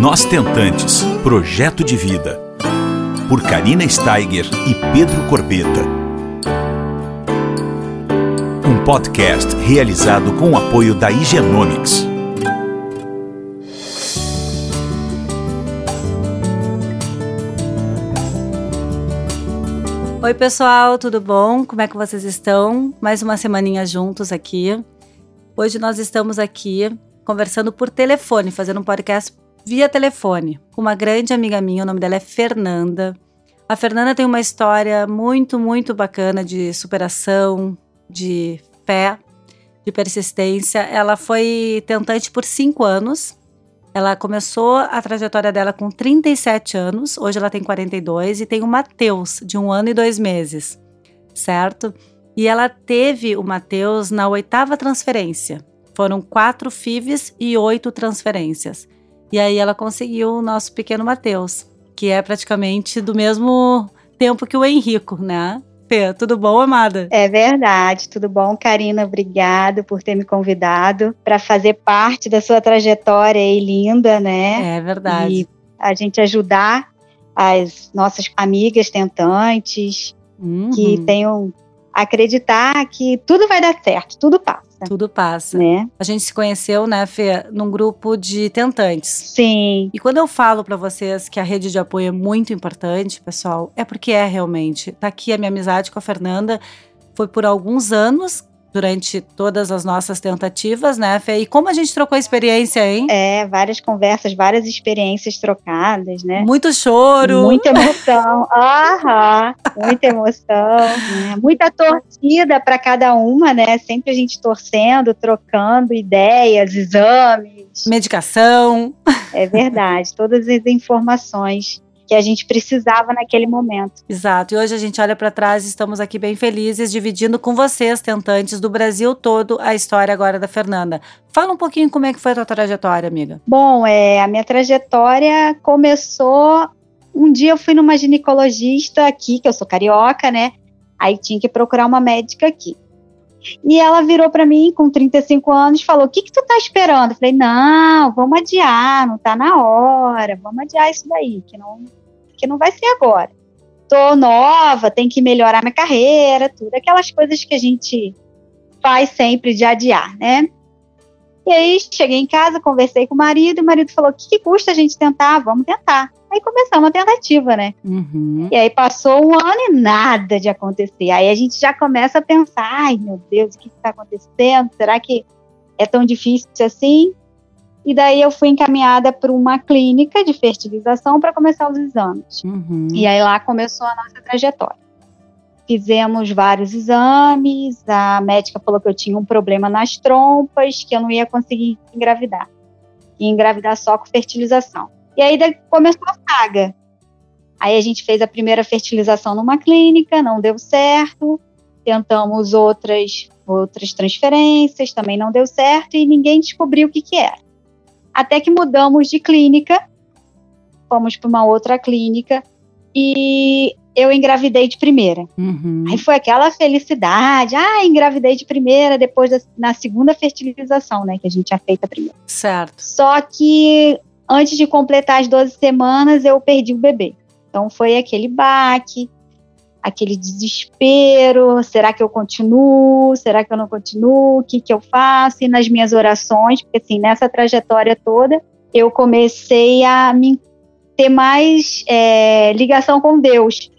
Nós Tentantes Projeto de Vida. Por Karina Steiger e Pedro Corbeta. Um podcast realizado com o apoio da Higienomics. Oi, pessoal, tudo bom? Como é que vocês estão? Mais uma semaninha juntos aqui. Hoje nós estamos aqui conversando por telefone, fazendo um podcast via telefone uma grande amiga minha, o nome dela é Fernanda. A Fernanda tem uma história muito, muito bacana de superação, de fé, de persistência. Ela foi tentante por cinco anos ela começou a trajetória dela com 37 anos, hoje ela tem 42 e tem o Matheus, de um ano e dois meses, certo? E ela teve o Matheus na oitava transferência. Foram quatro FIVs e oito transferências. E aí ela conseguiu o nosso pequeno Matheus, que é praticamente do mesmo tempo que o Henrico, né? Fê, tudo bom, amada? É verdade, tudo bom, Karina? Obrigado por ter me convidado para fazer parte da sua trajetória aí linda, né? É verdade. E a gente ajudar as nossas amigas tentantes uhum. que tenham acreditar que tudo vai dar certo, tudo passa passa. Tudo passa. Né? A gente se conheceu, né, Fê, num grupo de tentantes. Sim. E quando eu falo para vocês que a rede de apoio é muito importante, pessoal, é porque é realmente. Tá aqui a minha amizade com a Fernanda. Foi por alguns anos durante todas as nossas tentativas, né, Fê? E como a gente trocou experiência, hein? É, várias conversas, várias experiências trocadas, né? Muito choro. Muita emoção. Aham, muita emoção. Né? Muita torcida para cada uma, né? Sempre a gente torcendo, trocando ideias, exames. Medicação. É verdade, todas as informações que a gente precisava naquele momento. Exato. E hoje a gente olha para trás e estamos aqui bem felizes dividindo com vocês, tentantes do Brasil todo, a história agora da Fernanda. Fala um pouquinho como é que foi a tua trajetória, amiga. Bom, é, a minha trajetória começou um dia eu fui numa ginecologista aqui, que eu sou carioca, né? Aí tinha que procurar uma médica aqui. E ela virou para mim com 35 anos falou: "O que que tu tá esperando?" Eu falei: "Não, vamos adiar, não tá na hora. Vamos adiar isso daí, que não que não vai ser agora. Tô nova, tem que melhorar minha carreira, tudo. Aquelas coisas que a gente faz sempre de adiar, né? E aí cheguei em casa, conversei com o marido, e o marido falou: o que, que custa a gente tentar? Vamos tentar. Aí começamos a tentativa, né? Uhum. E aí passou um ano e nada de acontecer. Aí a gente já começa a pensar: ai meu Deus, o que está acontecendo? Será que é tão difícil assim? E daí eu fui encaminhada para uma clínica de fertilização para começar os exames. Uhum. E aí lá começou a nossa trajetória. Fizemos vários exames, a médica falou que eu tinha um problema nas trompas, que eu não ia conseguir engravidar. Ia engravidar só com fertilização. E aí começou a saga. Aí a gente fez a primeira fertilização numa clínica, não deu certo. Tentamos outras outras transferências, também não deu certo e ninguém descobriu o que que era. Até que mudamos de clínica, fomos para uma outra clínica e eu engravidei de primeira. Uhum. Aí foi aquela felicidade, ah, engravidei de primeira, depois da, na segunda fertilização, né, que a gente tinha feito a primeira. Certo. Só que antes de completar as 12 semanas, eu perdi o bebê. Então foi aquele baque, aquele desespero, será que eu continuo, será que eu não continuo, o que, que eu faço, e nas minhas orações, porque assim, nessa trajetória toda, eu comecei a me ter mais é, ligação com Deus,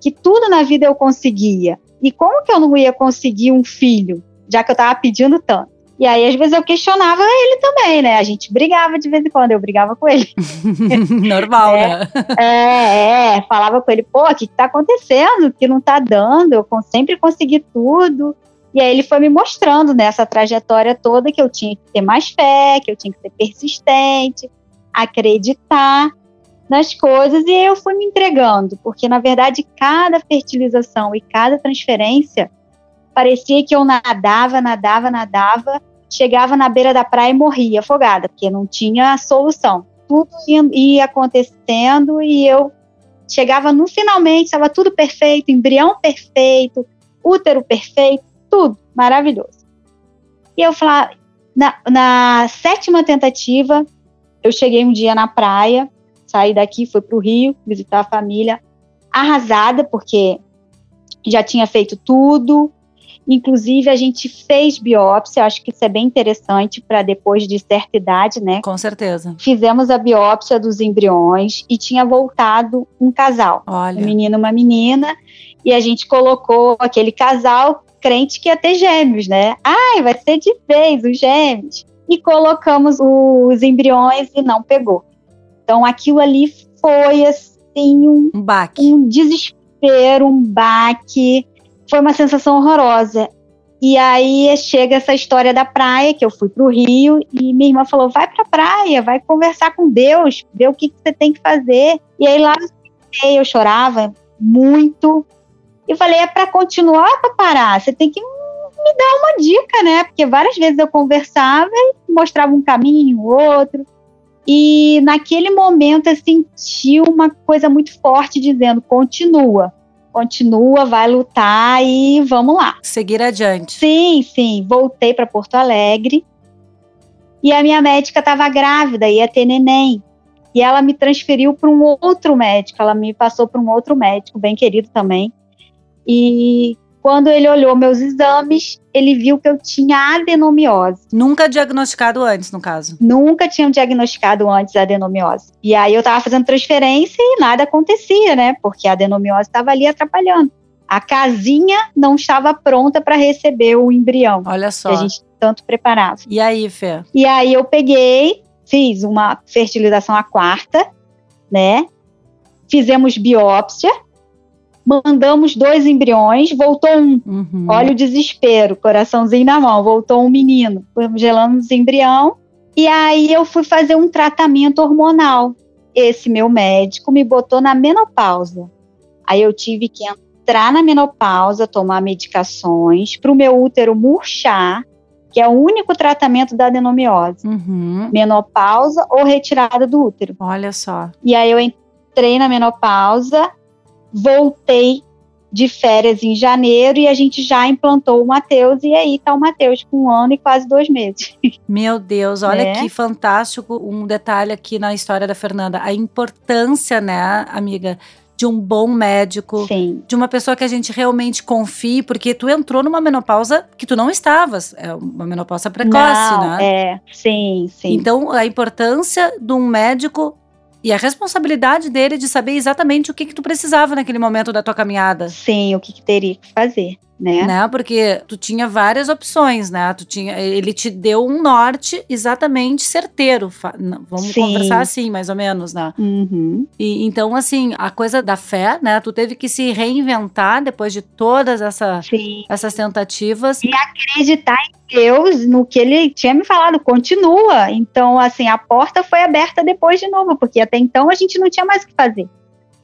que tudo na vida eu conseguia, e como que eu não ia conseguir um filho, já que eu estava pedindo tanto? E aí, às vezes, eu questionava ele também, né? A gente brigava de vez em quando, eu brigava com ele. Normal, é, né? É, é, falava com ele, pô, o que, que tá acontecendo? Que não tá dando, eu sempre consegui tudo. E aí ele foi me mostrando nessa trajetória toda que eu tinha que ter mais fé, que eu tinha que ser persistente, acreditar nas coisas e eu fui me entregando, porque na verdade cada fertilização e cada transferência parecia que eu nadava, nadava, nadava, chegava na beira da praia e morria afogada, porque não tinha solução. Tudo ia, acontecendo e eu chegava no finalmente, estava tudo perfeito, embrião perfeito, útero perfeito, tudo maravilhoso. E eu falava, na, na sétima tentativa, eu cheguei um dia na praia, saí daqui, fui para o Rio visitar a família, arrasada, porque já tinha feito tudo. Inclusive, a gente fez biópsia, acho que isso é bem interessante para depois de certa idade, né? Com certeza. Fizemos a biópsia dos embriões e tinha voltado um casal. Olha. Um menino e uma menina. E a gente colocou aquele casal crente que ia ter gêmeos, né? Ai, vai ser de vez os gêmeos. E colocamos os embriões e não pegou. Então aquilo ali foi assim um, Um baque. um desespero, um baque. Foi uma sensação horrorosa. E aí chega essa história da praia, que eu fui pro Rio, e minha irmã falou: vai pra praia, vai conversar com Deus, ver o que, que você tem que fazer. E aí lá eu chorava muito. E falei: é pra continuar ou pra parar? Você tem que me dar uma dica, né? Porque várias vezes eu conversava e mostrava um caminho, outro. E naquele momento eu senti uma coisa muito forte dizendo: continua, continua, vai lutar e vamos lá. Seguir adiante. Sim, sim. Voltei para Porto Alegre e a minha médica estava grávida, ia ter neném. E ela me transferiu para um outro médico, ela me passou para um outro médico, bem querido também. E quando ele olhou meus exames, ele viu que eu tinha adenomiose. Nunca diagnosticado antes, no caso. Nunca tinham diagnosticado antes a adenomiose. E aí eu estava fazendo transferência e nada acontecia, né? Porque a adenomiose estava ali atrapalhando. A casinha não estava pronta para receber o embrião Olha que só. a gente tanto preparava. E aí, Fê? E aí eu peguei, fiz uma fertilização à quarta, né? Fizemos biópsia, mandamos dois embriões, voltou um. Uhum. Olha o desespero, coraçãozinho na mão, voltou um menino. Gelamos o embrião. E aí eu fui fazer um tratamento hormonal. Esse meu médico me botou na menopausa. Aí eu tive que entrar na menopausa, tomar medicações para o meu útero murchar, que é o único tratamento da adenomiose. Uhum. Menopausa ou retirada do útero. Olha só. E aí eu entrei na menopausa, voltei de férias em janeiro e a gente já implantou o Matheus. E aí tá o Matheus com um ano e quase dois meses. Meu Deus, olha Né? que fantástico um detalhe aqui na história da Fernanda. A importância, né, amiga, de um bom médico, Sim. de uma pessoa que a gente realmente confie, porque tu entrou numa menopausa que tu não estavas. É uma menopausa precoce, Não, né? É, sim, sim. Então, a importância de um médico e a responsabilidade dele de saber exatamente o que, que tu precisava naquele momento da tua caminhada. Sim, o que, que teria que fazer, né? Né? Porque tu tinha várias opções, né? Tu tinha, ele te deu um norte exatamente certeiro. Vamos Sim. conversar assim, mais ou menos, né? Uhum. E, então, assim, a coisa da fé, né? Tu teve que se reinventar depois de todas essa, Sim. essas tentativas. Acreditar em Deus, no que ele tinha me falado, continua. Então, assim, a porta foi aberta depois de novo, porque até então a gente não tinha mais o que fazer.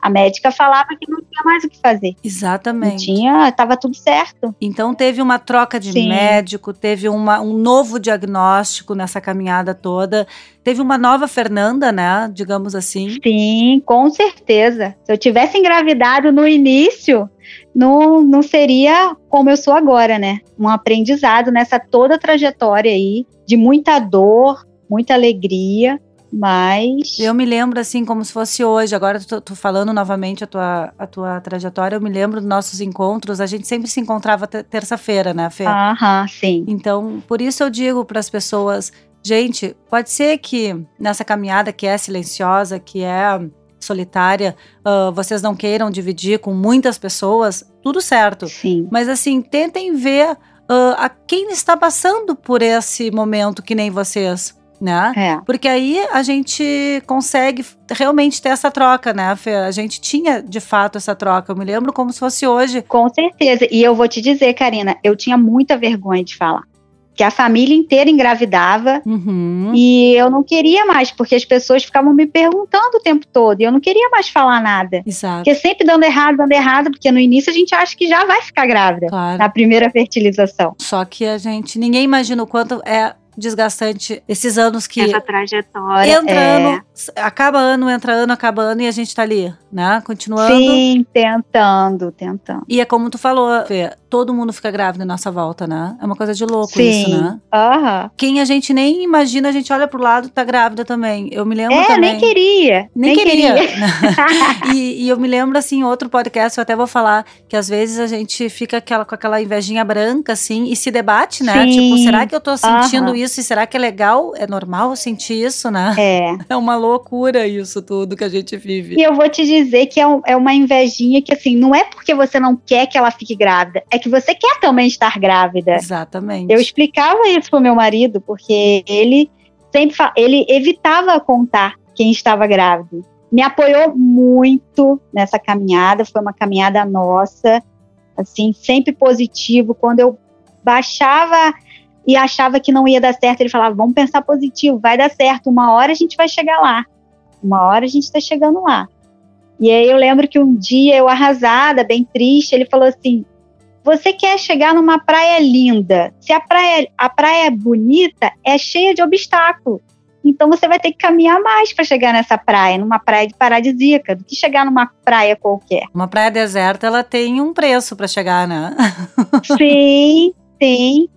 A médica falava que não tinha mais o que fazer. Não Exatamente. tinha, tava tudo certo. Então teve uma troca de Sim. médico, teve uma, um novo diagnóstico nessa caminhada toda, teve uma nova Fernanda, né? Digamos assim. Sim, com certeza. Se eu tivesse engravidado no início, não, não seria como eu sou agora, né? Um aprendizado nessa toda trajetória aí, de muita dor, muita alegria, mas. Eu me lembro assim como se fosse hoje. Agora tu, tu falando novamente a tua, a tua trajetória, eu me lembro dos nossos encontros. A gente sempre se encontrava te- terça-feira, né, Fê? Aham, sim. Então, por isso eu digo para as pessoas, gente, pode ser que nessa caminhada que é silenciosa, que é solitária, ah, vocês não queiram dividir com muitas pessoas, tudo certo. Sim. Mas assim, tentem ver ah, a quem está passando por esse momento que nem vocês, né? É. Porque aí a gente consegue realmente ter essa troca, né, Fê? A gente tinha de fato essa troca. Eu me lembro como se fosse hoje. Com certeza. E eu vou te dizer, Karina, eu tinha muita vergonha de falar. Que a família inteira engravidava Uhum. e eu não queria mais, porque as pessoas ficavam me perguntando o tempo todo e eu não queria mais falar nada. Exato. Porque sempre dando errado, dando errado, porque no início a gente acha que já vai ficar grávida Claro. na primeira fertilização. Só que a gente, ninguém imagina o quanto é desgastante esses anos que Essa trajetória. entra é... ano, acaba ano, entra ano, acaba ano e a gente tá ali, né? Continuando. Sim, tentando, tentando. E é como tu falou, Fê, todo mundo fica grávida na nossa volta, né? É uma coisa de louco Sim. isso, né? Aham. Quem a gente nem imagina, a gente olha pro lado tá grávida também. Eu me lembro É, também. nem queria. Nem queria. e, e eu me lembro, assim, outro podcast, eu até vou falar, que às vezes a gente fica aquela, com aquela invejinha branca, assim, e se debate, né? Sim. Tipo, será que eu tô sentindo Aham. isso? E será que é legal? É normal sentir isso, né? É. É uma loucura isso tudo que a gente vive. E eu vou te dizer que é, um- é uma invejinha que, assim, não é porque você não quer que ela fique grávida, é que você quer também estar grávida. Exatamente. Eu explicava isso pro meu marido, porque ele sempre ele evitava contar quem estava grávido. Me apoiou muito nessa caminhada, foi uma caminhada nossa, assim, sempre positivo. Quando eu baixava e achava que não ia dar certo, ele falava: "Vamos pensar positivo, vai dar certo, uma hora a gente vai chegar lá. Uma hora a gente está chegando lá". E aí eu lembro que um dia eu arrasada, bem triste, ele falou assim: você quer chegar numa praia linda. Se a praia, a praia é bonita, é cheia de obstáculos. Então você vai ter que caminhar mais para chegar nessa praia, numa praia de paradisíaca, do que chegar numa praia qualquer. Uma praia deserta, ela tem um preço pra chegar, né? sim, sim.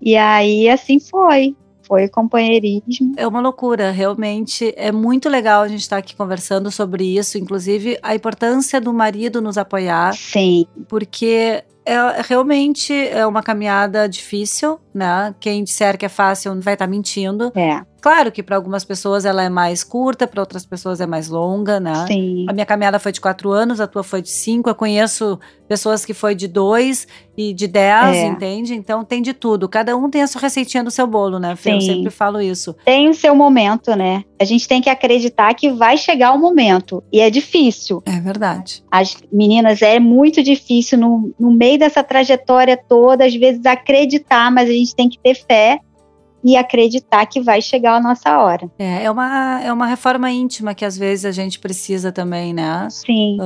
E aí assim foi. Foi companheirismo. É uma loucura, realmente. É muito legal a gente estar aqui conversando sobre isso, inclusive a importância do marido nos apoiar, Sim, porque é realmente é uma caminhada difícil, né? Quem disser que é fácil vai estar mentindo. é. Claro que para algumas pessoas ela é mais curta, para outras pessoas é mais longa, né? Sim. A minha caminhada foi de quatro anos, a tua foi de cinco. Eu conheço pessoas que foi de dois e de dez, É. entende? Então tem de tudo. Cada um tem a sua receitinha do seu bolo, né, Fê? Eu Sim. sempre falo isso. Tem o seu momento, né? A gente tem que acreditar que vai chegar o momento. E é difícil. É verdade. As meninas, é muito difícil no, no meio dessa trajetória toda, às vezes acreditar, mas a gente tem que ter fé e acreditar que vai chegar a nossa hora. É, é uma, é uma reforma íntima que às vezes a gente precisa também, né? Sim,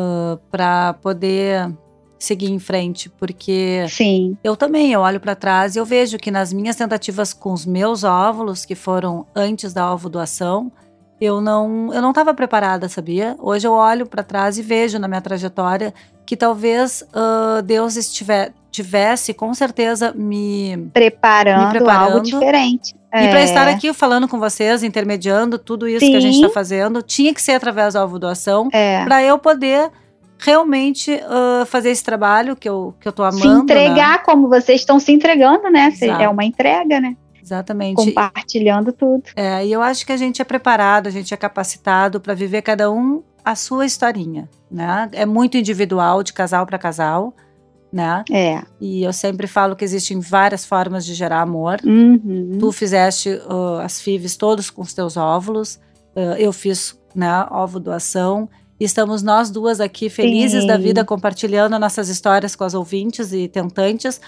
Para poder seguir em frente, porque sim, eu também eu olho para trás e eu vejo que nas minhas tentativas com os meus óvulos, que foram antes da ovodoação, eu não eu não estava preparada, sabia? Hoje eu olho para trás e vejo na minha trajetória que talvez ah, Deus estiver, tivesse com certeza me preparando, Me preparando. algo diferente. E para É, estar aqui falando com vocês, intermediando tudo isso que a gente Sim. está fazendo, tinha que ser através da ovodoação, É, para eu poder realmente ah, fazer esse trabalho que eu, que eu tô amando. se né? entregar como vocês estão se entregando, né? Se- Exato. É uma entrega, né? Exatamente. Compartilhando tudo. É, e eu acho que a gente é preparado, a gente é capacitado para viver cada um a sua historinha, né? É muito individual, de casal para casal, né? É. E eu sempre falo que existem várias formas de gerar amor. Uhum. Tu fizeste uh, as FIVs todos com os teus óvulos, uh, eu fiz né, ovo doação. E estamos nós duas aqui felizes Sim. da vida compartilhando nossas histórias com as ouvintes e tentantes,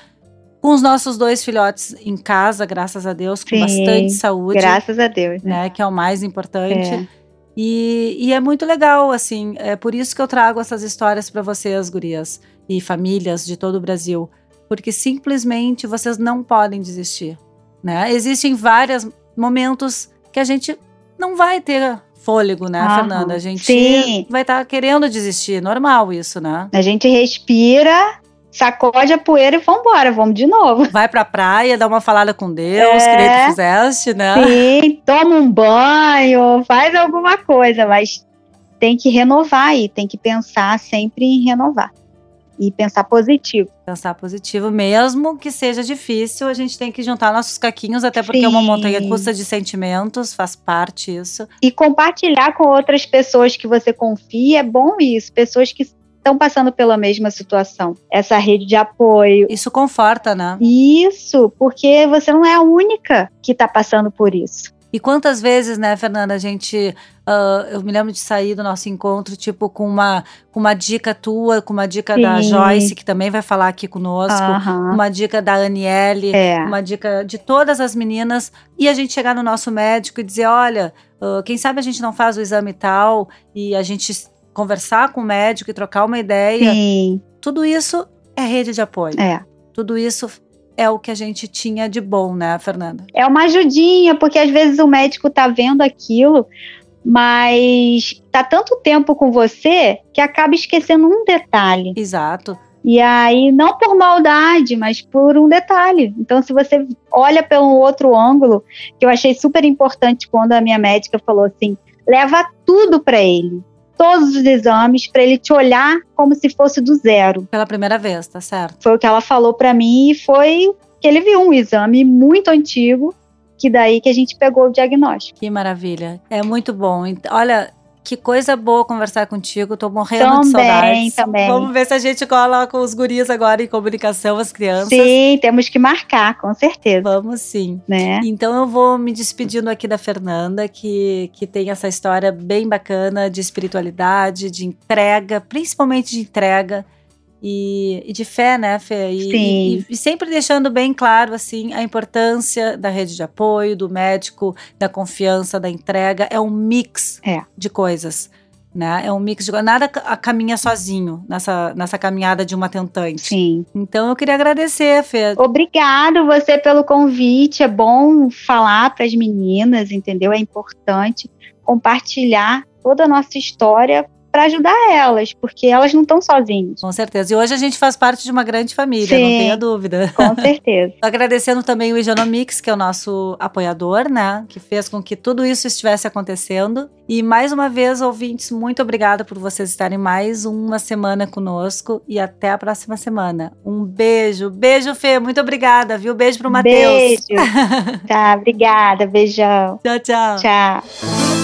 com os nossos dois filhotes em casa, graças a Deus, com Sim. bastante saúde, Graças a Deus, né? né, que é o mais importante. É. E, e é muito legal, assim, é por isso que eu trago essas histórias para vocês, gurias, e famílias de todo o Brasil, porque simplesmente vocês não podem desistir, né? Existem vários momentos que a gente não vai ter fôlego, né, Aham. Fernanda? A gente Sim. vai estar querendo desistir, normal isso, né? A gente respira, sacode a poeira e vambora, vamos de novo. Vai pra praia, dá uma falada com Deus, É. que nem tu fizeste, né? Sim, toma um banho, faz alguma coisa, mas tem que renovar aí, tem que pensar sempre em renovar. E pensar positivo. Pensar positivo, mesmo que seja difícil, a gente tem que juntar nossos caquinhos, até porque é uma Sim. montanha custa de sentimentos, faz parte isso. E compartilhar com outras pessoas que você confia é bom isso, pessoas que estão passando pela mesma situação. Essa rede de apoio. Isso conforta, né? Isso, porque você não é a única que está passando por isso. E quantas vezes, né, Fernanda, a gente. ah, eu me lembro de sair do nosso encontro, tipo, com uma, com uma dica tua, com uma dica da Sim. Joyce, que também vai falar aqui conosco, Aham. uma dica da Aniele, É. uma dica de todas as meninas, e a gente chegar no nosso médico e dizer: olha, ah, quem sabe a gente não faz o exame tal, e a gente conversar com o médico e trocar uma ideia. Sim, Tudo isso é rede de apoio. é. Tudo isso é o que a gente tinha de bom, né, Fernanda? É uma ajudinha, porque às vezes o médico tá vendo aquilo, mas tá tanto tempo com você que acaba esquecendo um detalhe. Exato. E aí, não por maldade, mas por um detalhe. Então, se você olha pelo outro ângulo, que eu achei super importante quando a minha médica falou assim: leva tudo para ele, todos os exames, para ele te olhar como se fosse do zero. Pela primeira vez, tá certo? Foi o que ela falou para mim e foi que ele viu um exame muito antigo, que daí que a gente pegou o diagnóstico. Que maravilha. É muito bom. Olha, que coisa boa conversar contigo. Tô morrendo também, de saudades. Também. Vamos ver se a gente cola com os guris agora em comunicação, as crianças. Sim, temos que marcar, com certeza. Vamos sim. Né? Então eu vou me despedindo aqui da Fernanda, que, que tem essa história bem bacana de espiritualidade, de entrega, principalmente de entrega e, e, de fé, né, Fê? E, e, e, sempre deixando bem claro, assim, a importância da rede de apoio, do médico, da confiança, da entrega. É um mix é. de coisas. Né? É um mix de nada caminha sozinho nessa, nessa caminhada de uma tentante. Sim. Então eu queria agradecer, Fê. Obrigado você pelo convite. É bom falar para as meninas, entendeu? É importante compartilhar toda a nossa história para ajudar elas, porque elas não estão sozinhas. Com certeza. E hoje a gente faz parte de uma grande família, Sim, não tenha dúvida. Com certeza. Agradecendo também o Igenomix, que é o nosso apoiador, né? Que fez com que tudo isso estivesse acontecendo. E mais uma vez, ouvintes, muito obrigada por vocês estarem mais uma semana conosco e até a próxima semana. Um beijo. Beijo, Fê. Muito obrigada, viu? Beijo pro Matheus. Beijo. tá, obrigada. Beijão. Tchau, tchau. Tchau.